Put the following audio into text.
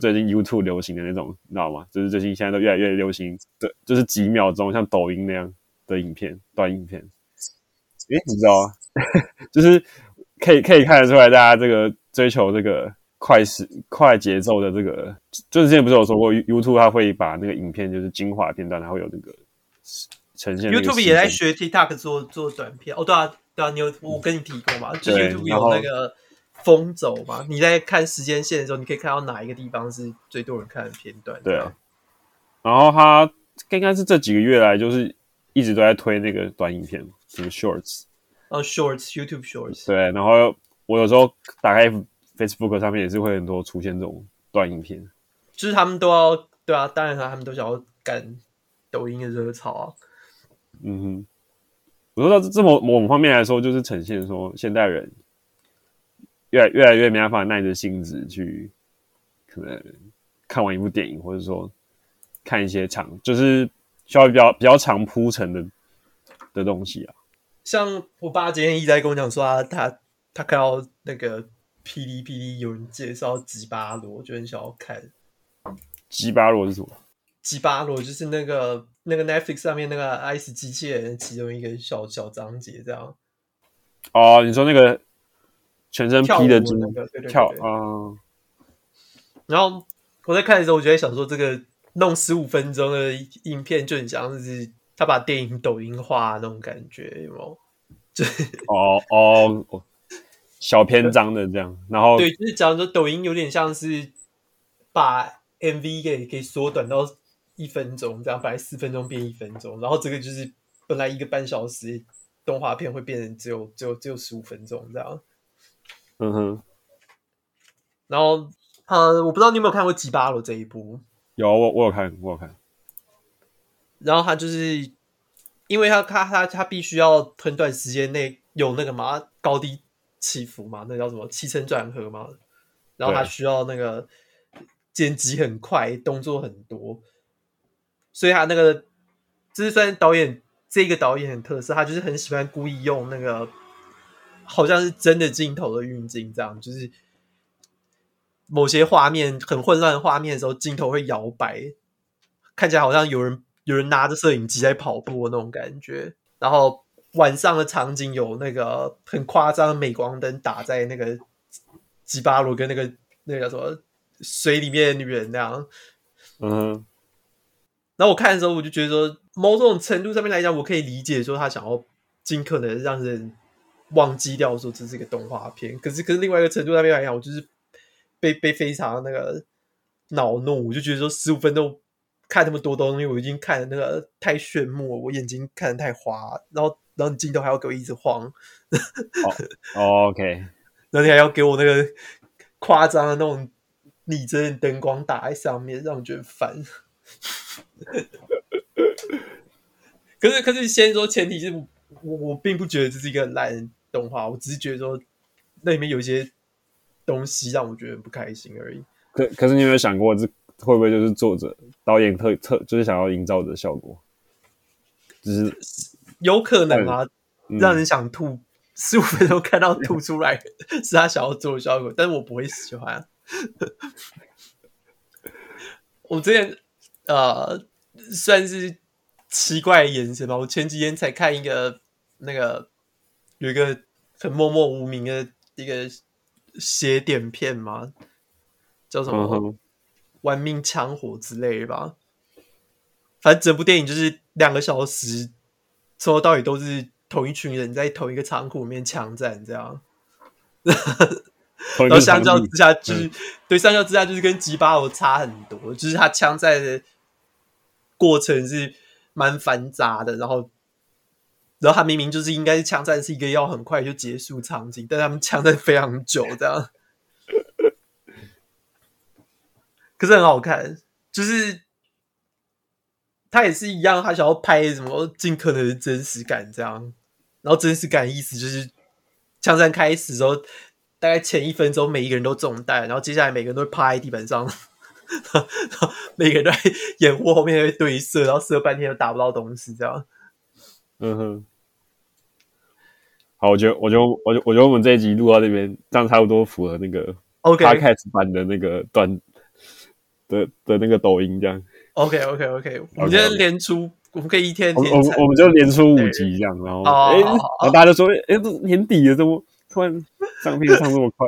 最近 YouTube 流行的那种，你知道吗？就是最近现在都越来越流行的，就是几秒钟像抖音那样的影片，短影片。诶，你知道吗？就是可以可以看得出来，大家这个追求这个快时快节奏的这个，就是之前不是有说过，YouTube 它会把那个影片就是精华片段，它会有那个呈现。YouTube 也在学 TikTok 做做短片。哦，对啊，对啊，你有我跟你提过嘛？就 YouTube 有那个。风走嘛，你在看时间线的时候，你可以看到哪一个地方是最多人看的片段。对啊，然后他应该是这几个月来，就是一直都在推那个短影片，什么 Shorts，哦、oh，Shorts，YouTube Shorts。对，然后我有时候打开 Facebook 上面也是会很多出现这种短影片，就是他们都要对啊，当然他们都想要赶抖音的热潮啊。嗯哼，我说到这么某方面来说，就是呈现说现代人。越来越来越没办法耐着性子去，可能看完一部电影，或者说看一些长，就是需要比较比较长铺陈的的东西啊。像我爸今天一直在跟我讲说他，他他他看到那个霹雳霹雳有人介绍吉巴罗，就很想要看。吉巴罗是什么？吉巴罗就是那个那个 Netflix 上面那个 Ice 机器人其中一个小小章节，这样。哦，你说那个。全身披的金跳啊！然后我在看的时候，我就在想说，这个弄十五分钟的影片，就很像是他把电影抖音化那种感觉，有没有？就 哦哦，小篇章的这样。然后对，就是讲说抖音有点像是把 MV 给给缩短到一分钟，这样本来四分钟变一分钟，然后这个就是本来一个半小时动画片会变成只有只有只有十五分钟这样。嗯哼，然后呃，我不知道你有没有看过《吉巴罗》这一部？有，我我有看，我有看。然后他就是，因为他他他他必须要很短时间内有那个嘛高低起伏嘛，那叫什么起承转合嘛。然后他需要那个剪辑很快，动作很多，所以他那个就是虽然导演这个导演很特色，他就是很喜欢故意用那个。好像是真的镜头的运镜，这样就是某些画面很混乱的画面的时候，镜头会摇摆，看起来好像有人有人拿着摄影机在跑步的那种感觉。然后晚上的场景有那个很夸张的镁光灯打在那个吉巴罗跟那个那个叫什么水里面的女人那样。嗯，然后我看的时候，我就觉得说，某种程度上面来讲，我可以理解说他想要尽可能让人。忘记掉说这是一个动画片，可是可是另外一个程度那边来讲，我就是被被非常那个恼怒，我就觉得说十五分钟看那么多东西，我已经看的那个太炫目了，我眼睛看的太花，然后然后你镜头还要给我一直晃，哦，OK，然后你还要给我那个夸张的那种拟真的灯光打在上面，让我觉得烦。可是可是先说前提是我我并不觉得这是一个烂。动画，我只是觉得说那里面有一些东西让我觉得不开心而已。可可是你有没有想过，这会不会就是作者导演特特就是想要营造的效果？就是有可能啊，嗯、让人想吐，十五分钟看到吐出来 是他想要做的效果，但是我不会喜欢、啊。我之前呃算是奇怪的眼神吧，我前几天才看一个那个。有一个很默默无名的一个写点片嘛，叫什么《玩命枪火》之类的吧。反正整部电影就是两个小时，从头到尾都是同一群人在同一个仓库里面枪战，这样。然后相较之下，就是、嗯、对相较之下，就是跟吉巴罗差很多，就是他枪战的过程是蛮繁杂的，然后。然后他明明就是应该是枪战是一个要很快就结束场景，但他们枪战非常久，这样。可是很好看，就是他也是一样，他想要拍什么尽可能的真实感，这样。然后真实感意思就是，枪战开始的时候，大概前一分钟每一个人都中弹，然后接下来每个人都会趴在地板上，然后每个人都在掩护后面会对射，然后射半天都打不到东西，这样。嗯哼。好，我觉得，我觉得，我觉，我觉得我们这一集录到这边，这样差不多符合那个 Podcast 版的那个短的的那个抖音这样。OK OK OK，我们今天连出，我们可以一天我们我们就连出五集这样，然后哎，然后大家就说，哎，都年底了，怎么突然上片上这么快？